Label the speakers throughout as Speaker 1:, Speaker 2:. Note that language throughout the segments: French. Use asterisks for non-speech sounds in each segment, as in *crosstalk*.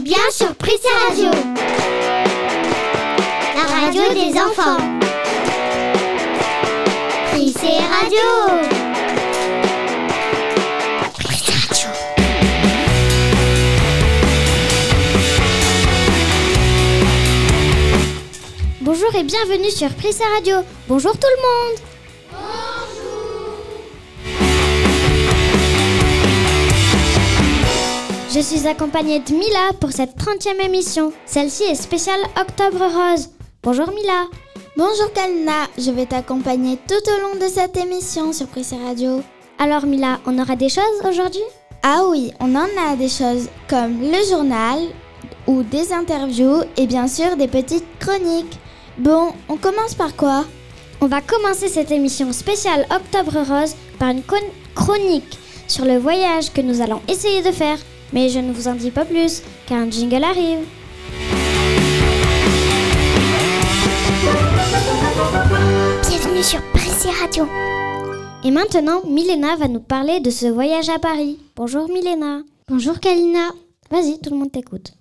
Speaker 1: bien sur Prissé Radio. La radio des enfants. Prissé Radio. Radio.
Speaker 2: Bonjour et bienvenue sur Prissé Radio. Bonjour tout le monde. Je suis accompagnée de Mila pour cette 30e émission. Celle-ci est spéciale Octobre Rose. Bonjour Mila.
Speaker 3: Bonjour Kalina, je vais t'accompagner tout au long de cette émission sur Prissé Radio.
Speaker 2: Alors Mila, on aura des choses aujourd'hui?
Speaker 3: Ah oui, on en a des choses comme le journal ou des interviews et bien sûr des petites chroniques. Bon, on commence par quoi?
Speaker 2: On va commencer cette émission spéciale Octobre Rose par une chronique sur le voyage que nous allons essayer de faire. Mais je ne vous en dis pas plus, car un jingle arrive.
Speaker 1: Bienvenue sur Prissé Radio.
Speaker 2: Et maintenant, Milena va nous parler de ce voyage à Paris. Bonjour Milena.
Speaker 4: Bonjour Kalina.
Speaker 2: Vas-y, tout le monde t'écoute.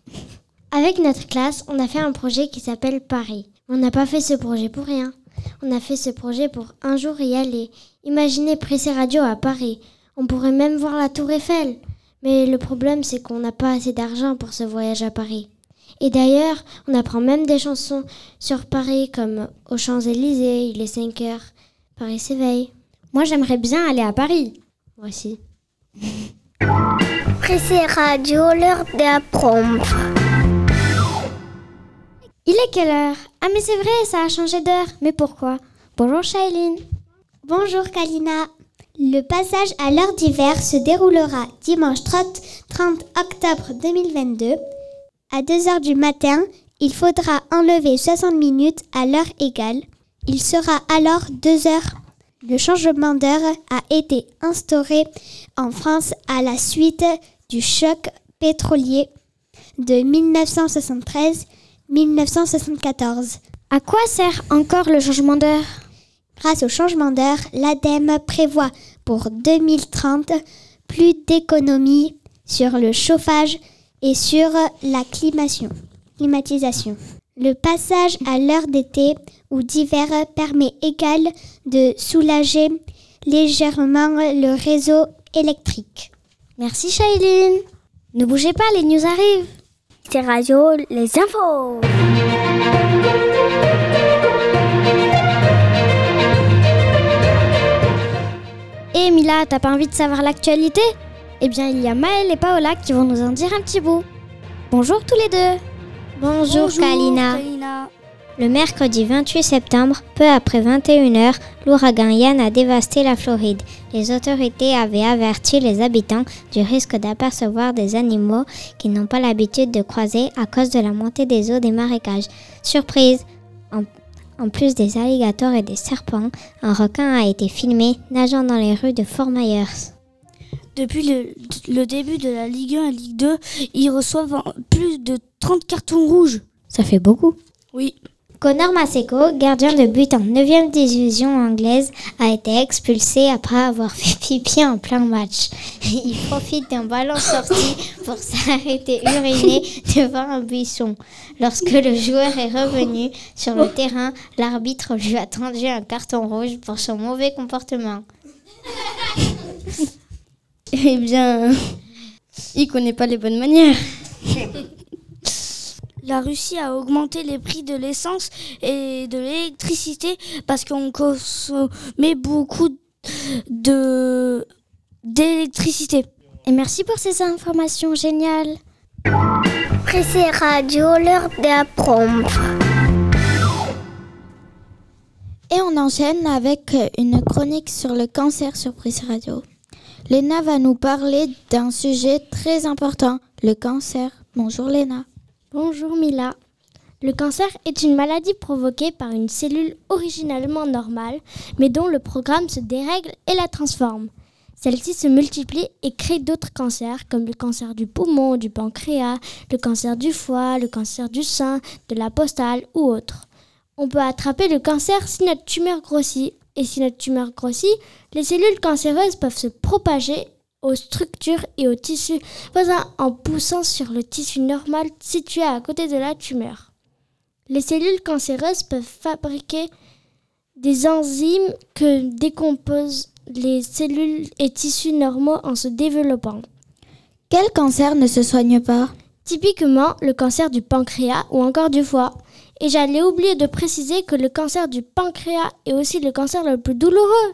Speaker 4: Avec notre classe, on a fait un projet qui s'appelle Paris. On n'a pas fait ce projet pour rien. On a fait ce projet pour un jour y aller. Imaginez Pressé Radio à Paris. On pourrait même voir la Tour Eiffel. Mais le problème, c'est qu'on n'a pas assez d'argent pour ce voyage à Paris. Et d'ailleurs, on apprend même des chansons sur Paris comme Aux Champs-Élysées, il est 5 heures, Paris s'éveille.
Speaker 2: Moi, j'aimerais bien aller à Paris.
Speaker 4: Voici. *laughs*
Speaker 1: Prissé Radio, l'heure d'apprendre.
Speaker 2: Il est quelle heure? Ah mais c'est vrai, ça a changé d'heure. Mais pourquoi? Bonjour Shailene.
Speaker 4: Bonjour Kalina. Le passage à l'heure d'hiver se déroulera dimanche 30, 30 octobre 2022. À 2h du matin, il faudra enlever 60 minutes à l'heure égale. Il sera alors 2 heures. Le changement d'heure a été instauré en France à la suite du choc pétrolier de 1973-1974.
Speaker 2: À quoi sert encore le changement d'heure?
Speaker 4: Grâce au changement d'heure, l'ADEME prévoit pour 2030 plus d'économies sur le chauffage et sur la climatisation. Le passage à l'heure d'été ou d'hiver permet également de soulager légèrement le réseau électrique.
Speaker 2: Merci Shailene. Ne bougez pas, les news arrivent.
Speaker 1: Prissé Radio, les infos.
Speaker 2: Et Mila, t'as pas envie de savoir l'actualité? Eh bien, il y a Maëlle et Paola qui vont nous en dire un petit bout. Bonjour tous les deux.
Speaker 4: Bonjour, Kalina. Le mercredi 28 septembre, peu après 21h, l'ouragan Yann a dévasté la Floride. Les autorités avaient averti les habitants du risque d'apercevoir des animaux qu'ils n'ont pas l'habitude de croiser à cause de la montée des eaux des marécages. Surprise En, en plus des alligators et des serpents, un requin a été filmé nageant dans les rues de Fort Myers.
Speaker 5: Depuis le, le début de la Ligue 1 et Ligue 2, ils reçoivent en- plus de 30 cartons rouges.
Speaker 4: Ça fait beaucoup.
Speaker 5: Oui.
Speaker 4: Connor Maseko, gardien de but en 9e division anglaise, a été expulsé après avoir fait *laughs* pipi en plein match. Il profite d'un ballon sorti pour s'arrêter uriner devant un buisson. Lorsque le joueur est revenu sur le terrain, l'arbitre lui a tendu un carton rouge pour son mauvais comportement. *laughs*
Speaker 2: Eh bien, il connaît pas les bonnes manières. *laughs*
Speaker 5: La Russie a augmenté les prix de l'essence et de l'électricité parce qu'on consommait beaucoup de d'électricité.
Speaker 2: Et merci pour ces informations géniales.
Speaker 1: Prissé Radio, l'heure d'apprendre.
Speaker 3: Et on enchaîne avec une chronique sur le cancer sur Prissé Radio. Léna va nous parler d'un sujet très important, le cancer. Bonjour Léna.
Speaker 4: Bonjour Mila. Le cancer est une maladie provoquée par une cellule originalement normale, mais dont le programme se dérègle et la transforme. Celle-ci se multiplie et crée d'autres cancers, comme le cancer du poumon, du pancréas, le cancer du foie, le cancer du sein, de la postale ou autre. On peut attraper le cancer si notre tumeur grossit, et si notre tumeur grossit, les cellules cancéreuses peuvent se propager
Speaker 6: aux structures et aux tissus voisins en poussant sur le tissu normal situé à côté de la tumeur. Les cellules cancéreuses peuvent fabriquer des enzymes que décomposent les cellules et tissus normaux en se développant.
Speaker 3: Quel cancer ne se soigne pas?
Speaker 6: Typiquement le cancer du pancréas ou encore du foie. Et j'allais oublier de préciser que le cancer du pancréas est aussi le cancer le plus douloureux.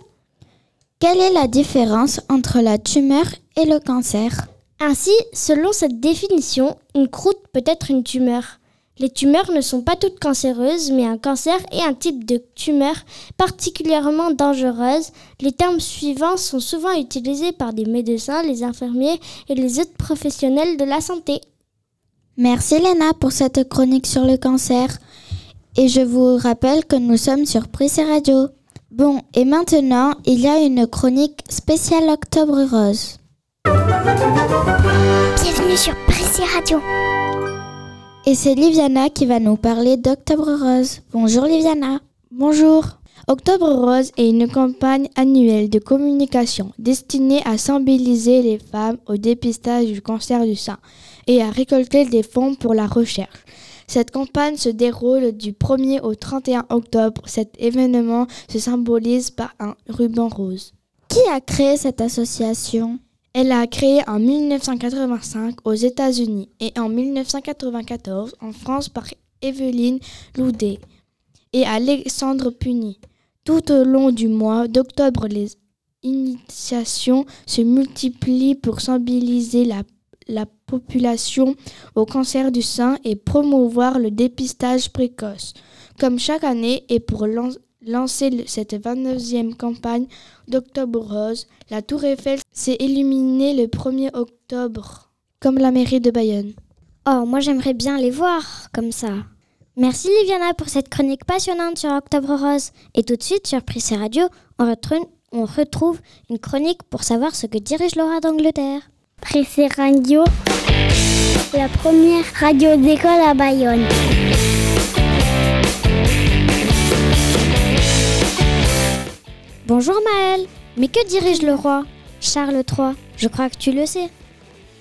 Speaker 3: Quelle est la différence entre la tumeur et le cancer
Speaker 6: Ainsi, selon cette définition, une croûte peut être une tumeur. Les tumeurs ne sont pas toutes cancéreuses, mais un cancer est un type de tumeur particulièrement dangereuse. Les termes suivants sont souvent utilisés par des médecins, les infirmiers et les autres professionnels de la santé.
Speaker 3: Merci Léna pour cette chronique sur le cancer. Et je vous rappelle que nous sommes sur Prissé Radio. Bon, et maintenant, il y a une chronique spéciale Octobre Rose.
Speaker 1: Bienvenue sur Prissé Radio.
Speaker 3: Et c'est Liviana qui va nous parler d'Octobre Rose. Bonjour Liviana.
Speaker 7: Bonjour. Octobre Rose est une campagne annuelle de communication destinée à sensibiliser les femmes au dépistage du cancer du sein et à récolter des fonds pour la recherche. Cette campagne se déroule du 1er au 31 octobre. Cet événement se symbolise par un ruban rose.
Speaker 3: Qui a créé cette association?
Speaker 7: Elle a créé en 1985 aux États-Unis et en 1994 en France par Evelyne Loudet et Alexandre Puny. Tout au long du mois d'octobre, les initiations se multiplient pour sensibiliser la, la population au cancer du sein et promouvoir le dépistage précoce. Comme chaque année et pour lan lancer cette 29e campagne d'Octobre Rose, la Tour Eiffel s'est illuminée le 1er octobre, comme la mairie de Bayonne.
Speaker 2: Oh, moi j'aimerais bien les voir comme ça. Merci Liviana pour cette chronique passionnante sur Octobre Rose. Et tout de suite sur Prissé Radio, on retrouve, on retrouve une chronique pour savoir ce que dirige Laura d'Angleterre.
Speaker 1: Prissé Radio, la première radio d'école à Bayonne.
Speaker 2: Bonjour Maëlle, mais que dirige le roi? Charles III Je crois que tu le sais.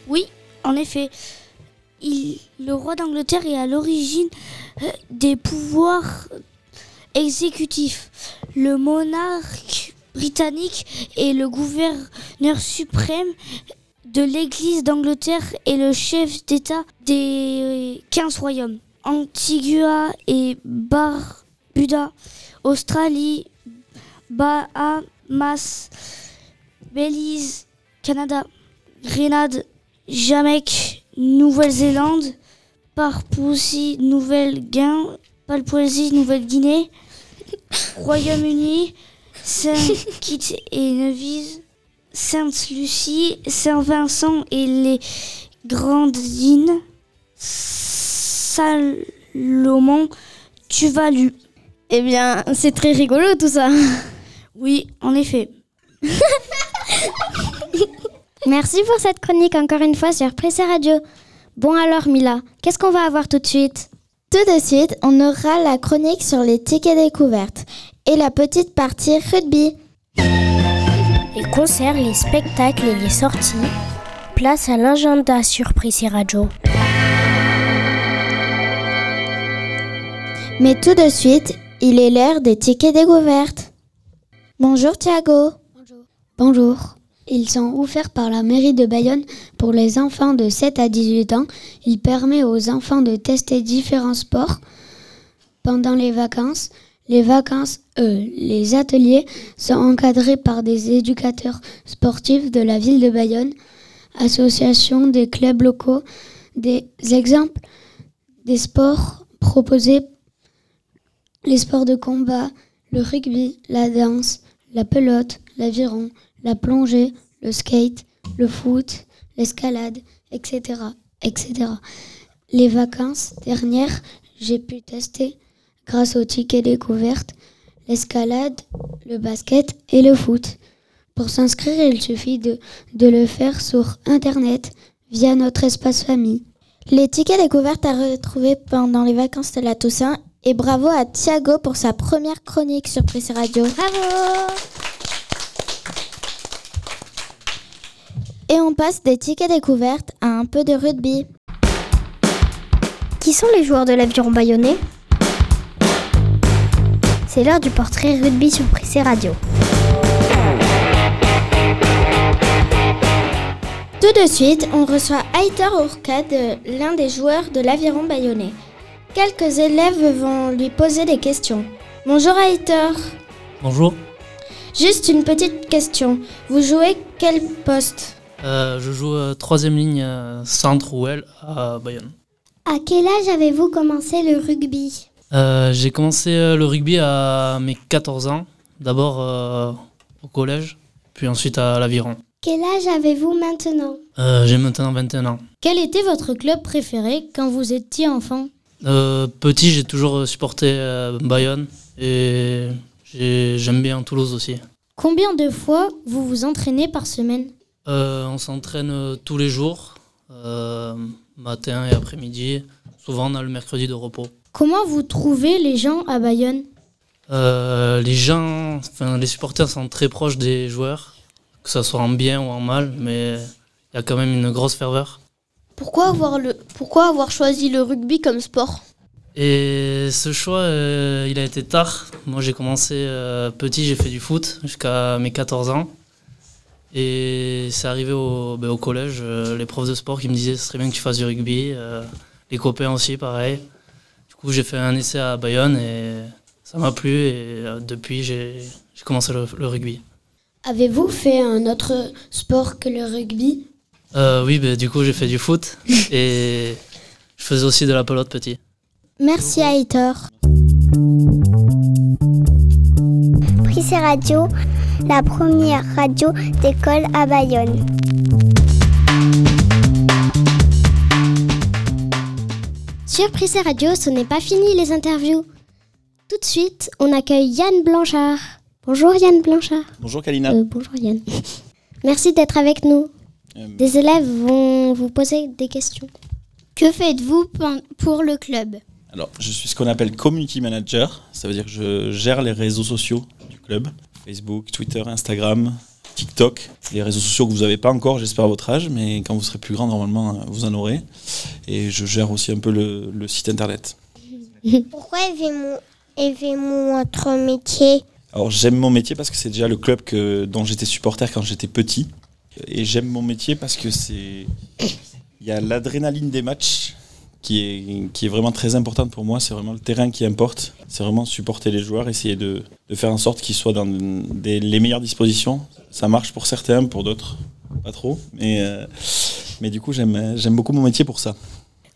Speaker 5: Oui, en effet. Il, le roi d'Angleterre est à l'origine euh, des pouvoirs exécutifs. Le monarque britannique est le gouverneur suprême de l'Église d'Angleterre et le chef d'État des 15 royaumes. Antigua et Barbuda, Australie, Bahamas, Belize, Canada, Grenade, Jamaïque, Nouvelle-Zélande, Papouasie, Nouvelle-Guinée, Papouasie, Nouvelle-Guinée, Royaume-Uni, Saint-Kitts et Nevis, Sainte-Lucie, Saint-Vincent et les Grenadines, Salomon, Tuvalu.
Speaker 2: Eh bien, c'est très rigolo tout ça.
Speaker 5: Oui, en effet. *laughs*
Speaker 2: Merci pour cette chronique encore une fois sur Pressé Radio. Bon alors Mila, qu'est-ce qu'on va avoir tout de suite?
Speaker 3: Tout de suite, on aura la chronique sur les tickets découvertes et la petite partie rugby.
Speaker 1: Les concerts, les spectacles et les sorties. Place à l'agenda sur Prissé Radio.
Speaker 3: Mais tout de suite, il est l'heure des tickets découvertes. Bonjour Thiago.
Speaker 8: Bonjour. Bonjour. Ils sont offerts par la mairie de Bayonne pour les enfants de 7 à 18 ans. Il permet aux enfants de tester différents sports pendant les vacances. Les vacances, euh, les ateliers sont encadrés par des éducateurs sportifs de la ville de Bayonne, association des clubs locaux, des exemples des sports proposés, les sports de combat, le rugby, la danse, la pelote, l'aviron, la plongée, le skate, le foot, l'escalade, etc., etc. Les vacances dernières, j'ai pu tester, grâce aux tickets découvertes, l'escalade, le basket et le foot. Pour s'inscrire, il suffit de, de le faire sur Internet via notre espace famille.
Speaker 3: Les tickets découvertes à retrouver pendant les vacances de la Toussaint et bravo à Thiago pour sa première chronique sur Prissé Radio.
Speaker 2: Bravo
Speaker 3: Et on passe des tickets découvertes à un peu de rugby.
Speaker 1: Qui sont les joueurs de l'aviron bayonnais? C'est l'heure du portrait rugby sur Prissé Radio.
Speaker 3: Tout de suite, on reçoit Aitor Ourkad, l'un des joueurs de l'aviron bayonnais. Quelques élèves vont lui poser des questions. Bonjour Aitor.
Speaker 9: Bonjour.
Speaker 3: Juste une petite question. Vous jouez quel poste?
Speaker 9: Euh, je joue euh, troisième ligne euh, centre ou L à Bayonne.
Speaker 6: À quel âge avez-vous commencé le rugby?
Speaker 9: Euh, J'ai commencé euh, le rugby à mes 14 ans. D'abord euh, au collège, puis ensuite à l'aviron.
Speaker 6: Quel âge avez-vous maintenant?
Speaker 9: Euh, J'ai maintenant 21 ans.
Speaker 6: Quel était votre club préféré quand vous étiez enfant?
Speaker 9: Petit, j'ai toujours supporté Bayonne et j'ai- j'aime bien Toulouse aussi.
Speaker 6: Combien de fois vous vous entraînez par semaine?
Speaker 9: On s'entraîne tous les jours, matin et après-midi. Souvent, on a le mercredi de repos.
Speaker 6: Comment vous trouvez les gens à Bayonne
Speaker 9: Euh, les gens, enfin les supporters sont très proches des joueurs, que ce soit en bien ou en mal, mais il y a quand même une grosse ferveur.
Speaker 10: Pourquoi avoir, le, pourquoi avoir choisi le rugby comme sport
Speaker 9: Et ce choix, euh, il a été tard. Moi, j'ai commencé euh, petit, j'ai fait du foot jusqu'à mes 14 ans. Et c'est arrivé au, ben, au collège, euh, les profs de sport qui me disaient ce serait bien que tu fasses du rugby. les copains aussi, pareil. Du coup, j'ai fait un essai à Bayonne et ça m'a plu. Et euh, depuis, j'ai commencé le- le rugby.
Speaker 11: Avez-vous fait un autre sport que le rugby?
Speaker 9: Euh, oui, bah, du coup, j'ai fait du foot *laughs* et je faisais aussi de la pelote petit.
Speaker 3: Merci Aitor.
Speaker 1: Prissé Radio, la première radio d'école à Bayonne.
Speaker 6: Sur Prissé Radio, ce n'est pas fini les interviews. Tout de suite, on accueille Yann Blanchard. Bonjour Yann Blanchard.
Speaker 12: Bonjour Kalina.
Speaker 6: Euh, bonjour Yann. *laughs* Merci d'être avec nous.
Speaker 12: Euh,
Speaker 6: Des élèves vont vous poser des questions.
Speaker 10: Que faites-vous pour le club?
Speaker 12: Alors, je suis ce qu'on appelle community manager. Ça veut dire que je gère les réseaux sociaux du club. Facebook, Twitter, Instagram, TikTok. Les réseaux sociaux que vous n'avez pas encore, j'espère à votre âge, mais quand vous serez plus grand, normalement, vous en aurez. Et je gère aussi un peu le, le site internet.
Speaker 1: Pourquoi aimez-vous votre métier?
Speaker 12: Alors, j'aime mon métier parce que c'est déjà le club que, dont j'étais supporter quand j'étais petit. Et j'aime mon métier parce que c'est. Il y a l'adrénaline des matchs qui est, qui est vraiment très importante pour moi. C'est vraiment le terrain qui importe. C'est vraiment supporter les joueurs, essayer de, de faire en sorte qu'ils soient dans des- les meilleures dispositions. Ça marche pour certains, pour d'autres, pas trop. Mais, euh, mais du coup, j'aime beaucoup mon métier pour ça.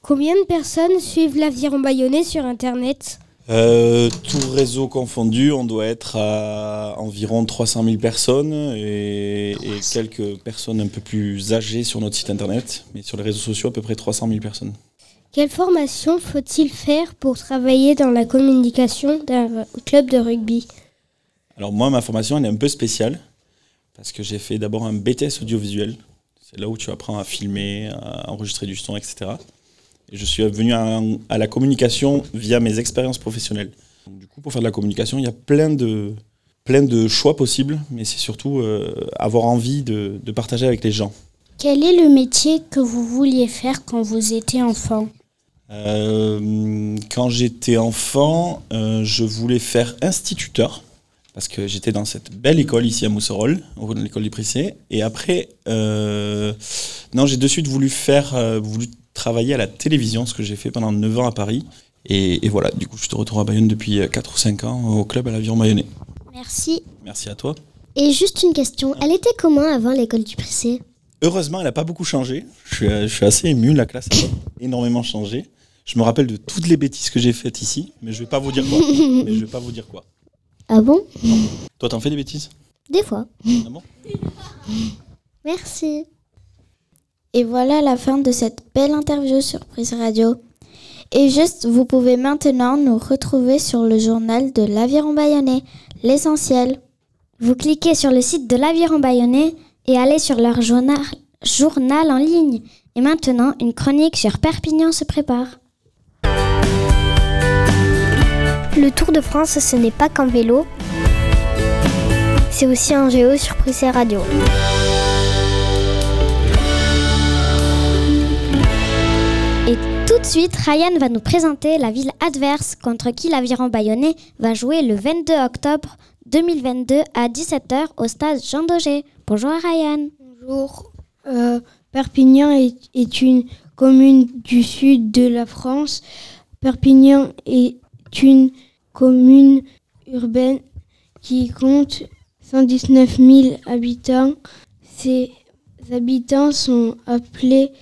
Speaker 6: Combien de personnes suivent l'aviron bayonnais sur Internet?
Speaker 12: Euh, tout réseau confondu, on doit être à environ 300 000 personnes et, et quelques personnes un peu plus âgées sur notre site internet, mais sur les réseaux sociaux, à peu près 300 000 personnes.
Speaker 6: Quelle formation faut-il faire pour travailler dans la communication d'un club de rugby?
Speaker 12: Alors moi, ma formation, elle est un peu spéciale, parce que j'ai fait d'abord un BTS audiovisuel. C'est là où tu apprends à filmer, à enregistrer du son, etc. Et je suis venu à, à la communication via mes expériences professionnelles. Donc, du coup, pour faire de la communication, il y a plein de, plein de choix possibles, mais c'est surtout euh, avoir envie de, de partager avec les gens.
Speaker 6: Quel est le métier que vous vouliez faire quand vous étiez enfant?
Speaker 12: Euh, quand j'étais enfant, euh, je voulais faire instituteur parce que j'étais dans cette belle école ici à Mousserolles, l'école du Prissé. Et après, euh, non, j'ai de suite voulu faire, voulu travailler à la télévision, ce que j'ai fait pendant 9 ans à Paris. Et, et voilà, du coup, je te retrouve à Bayonne depuis 4 ou 5 ans au club à l'avion bayonnais.
Speaker 6: Merci.
Speaker 12: Merci à toi.
Speaker 6: Et juste une question, elle était comment avant l'école du Prissé?
Speaker 12: Heureusement, elle n'a pas beaucoup changé. Je suis, je suis assez ému, la classe a énormément changé. Je me rappelle de toutes les bêtises que j'ai faites ici, mais je vais pas vous dire quoi. *laughs* mais je vais pas vous dire quoi.
Speaker 6: Ah bon?
Speaker 12: Toi, t'en fais des bêtises?
Speaker 6: Des fois.
Speaker 12: Ah bon?
Speaker 6: Merci.
Speaker 3: Et voilà la fin de cette belle interview sur Prise Radio. Et juste, vous pouvez maintenant nous retrouver sur le journal de l'Aviron Bayonnais, l'essentiel.
Speaker 6: Vous cliquez sur le site de l'Aviron Bayonnais et allez sur leur journal, journal en ligne. Et maintenant, une chronique sur Perpignan se prépare.
Speaker 1: Le Tour de France, ce n'est pas qu'un vélo, c'est aussi un géo sur Prissé Radio.
Speaker 2: Et tout de suite, Ryan va nous présenter la ville adverse contre qui l'aviron bayonnais va jouer le 22 octobre 2022 à 17h au stade Jean Daugé. Bonjour Ryan.
Speaker 13: Bonjour. Euh, Perpignan est, une commune du sud de la France. Perpignan est une commune urbaine qui compte 119 000 habitants. Ses habitants sont appelés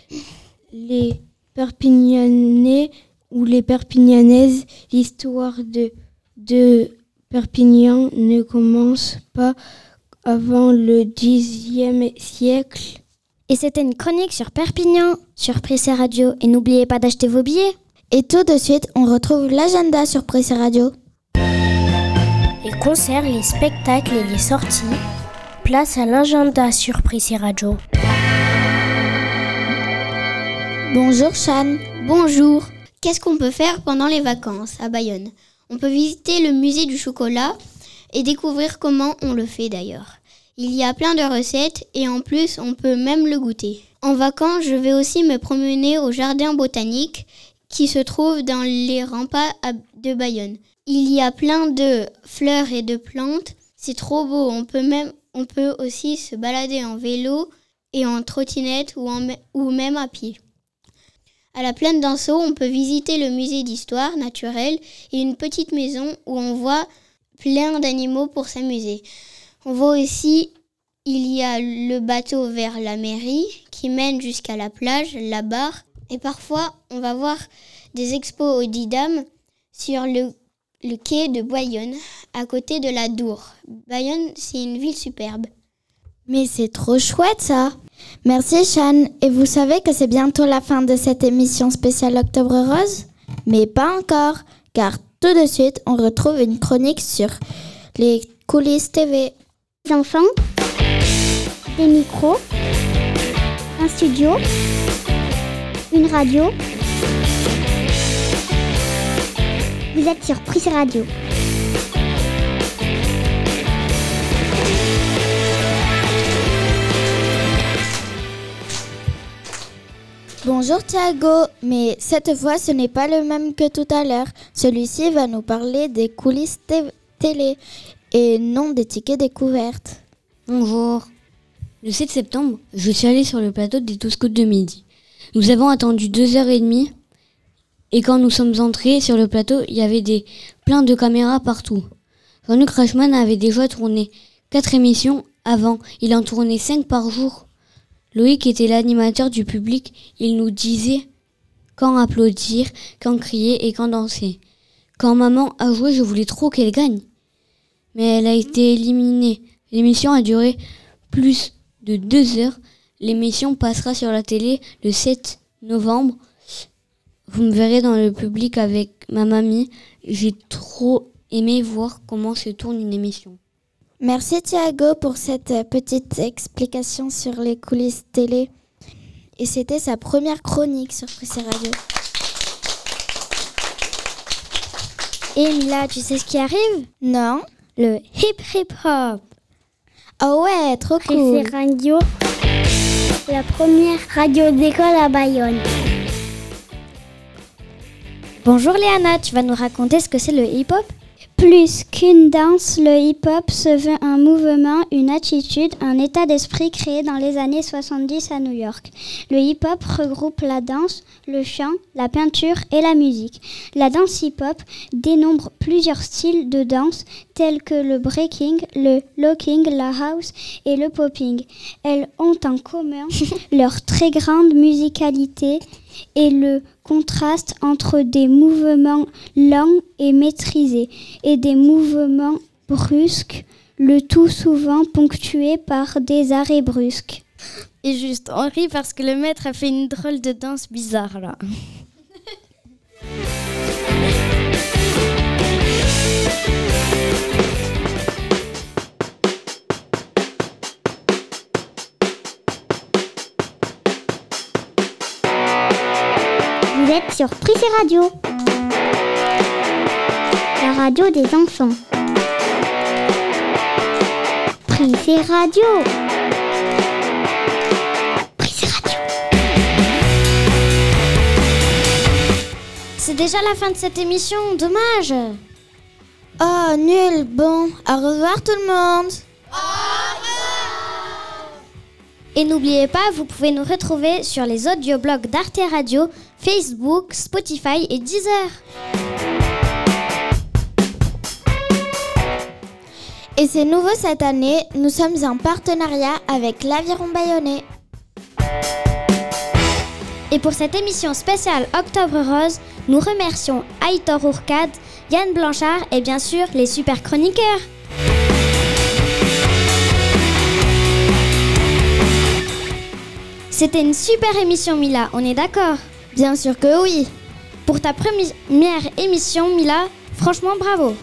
Speaker 13: les Perpignanais ou les Perpignanaises. L'histoire de, de Perpignan ne commence pas avant le Xe siècle.
Speaker 2: Et c'était une chronique sur Perpignan, sur Prissé Radio. Et n'oubliez pas d'acheter vos billets.
Speaker 3: Et tout de suite, on retrouve l'agenda sur Prissé Radio.
Speaker 1: Les concerts, les spectacles et les sorties. Place à l'agenda sur Prissé Radio.
Speaker 3: Bonjour Chan.
Speaker 11: Bonjour. Qu'est-ce qu'on peut faire pendant les vacances à Bayonne? On peut visiter le musée du chocolat et découvrir comment on le fait d'ailleurs. Il y a plein de recettes et en plus on peut même le goûter. En vacances, je vais aussi me promener au jardin botanique qui se trouve dans les remparts de Bayonne. Il y a plein de fleurs et de plantes. C'est trop beau. On peut même on peut aussi se balader en vélo et en trottinette ou, ou même à pied. À la plaine d'Anceau, on peut visiter le musée d'histoire naturelle et une petite maison où on voit plein d'animaux pour s'amuser. On voit aussi, il y a le bateau vers la mairie qui mène jusqu'à la plage, la barre. Et parfois, on va voir des expos au Didam sur le, quai de Bayonne, à côté de la Dour. Bayonne, c'est une ville superbe.
Speaker 3: Mais c'est trop chouette ça Merci Chan. Et vous savez que c'est bientôt la fin de cette émission spéciale Octobre Rose? Mais pas encore, car tout de suite, on retrouve une chronique sur les coulisses TV
Speaker 14: enfants, des micros, un studio, une radio. Vous êtes sur Prise Radio.
Speaker 3: Bonjour Thiago, mais cette fois ce n'est pas le même que tout à l'heure. Celui-ci va nous parler des coulisses télé et non des tickets découvertes.
Speaker 15: Bonjour. Le 7 septembre, je suis allée sur le plateau des Scouts de midi. Nous avons attendu deux heures et demie et quand nous sommes entrés sur le plateau, il y avait des plein de caméras partout. Jean-Luc Reichmann avait déjà tourné quatre émissions avant. Il en tournait cinq par jour. Loïc était l'animateur du public. Il nous disait quand applaudir, quand crier et quand danser. Quand maman a joué, je voulais trop qu'elle gagne mais elle a été éliminée. L'émission a duré plus de deux heures. L'émission passera sur la télé le 7 novembre. Vous me verrez dans le public avec ma mamie. J'ai trop aimé voir comment se tourne une émission.
Speaker 3: Merci Thiago pour cette petite explication sur les coulisses télé. Et c'était sa première chronique sur Prissé Radio.
Speaker 2: Et Mila, tu sais ce qui arrive?
Speaker 3: Non
Speaker 2: le hip hip hop.
Speaker 3: Oh ouais, trop cool.
Speaker 14: C'est radio, la première radio d'école à Bayonne.
Speaker 2: Bonjour Léana, tu vas nous raconter ce que c'est le hip hop
Speaker 14: plus qu'une danse, le hip-hop se veut un mouvement, une attitude, un état d'esprit créé dans les années 70 à New York. Le hip-hop regroupe la danse, le chant, la peinture et la musique. La danse hip-hop dénombre plusieurs styles de danse tels que le breaking, le locking, la house et le popping. Elles ont en commun *laughs* leur très grande musicalité et le contraste entre des mouvements lents et maîtrisés et des mouvements brusques, le tout souvent ponctué par des arrêts brusques.
Speaker 6: Et juste, on rit parce que le maître a fait une drôle de danse bizarre là. *laughs*
Speaker 14: sur Prissé Radio. La radio des enfants. Prissé Radio. Prissé Radio.
Speaker 2: c'est déjà la fin de cette émission, dommage.
Speaker 3: Oh, nul. Bon, au revoir tout le monde.
Speaker 2: Et n'oubliez pas, vous pouvez nous retrouver sur les audioblogs d'Arte Radio, Facebook, Spotify et Deezer.
Speaker 3: Et c'est nouveau cette année, nous sommes en partenariat avec l'Aviron Bayonnais.
Speaker 2: Et pour cette émission spéciale Octobre Rose, nous remercions Aitor Ourcade, Yann Blanchard et bien sûr les super chroniqueurs. C'était une super émission Mila, on est d'accord
Speaker 3: Bien sûr que oui.
Speaker 2: Pour ta première émission Mila, franchement bravo.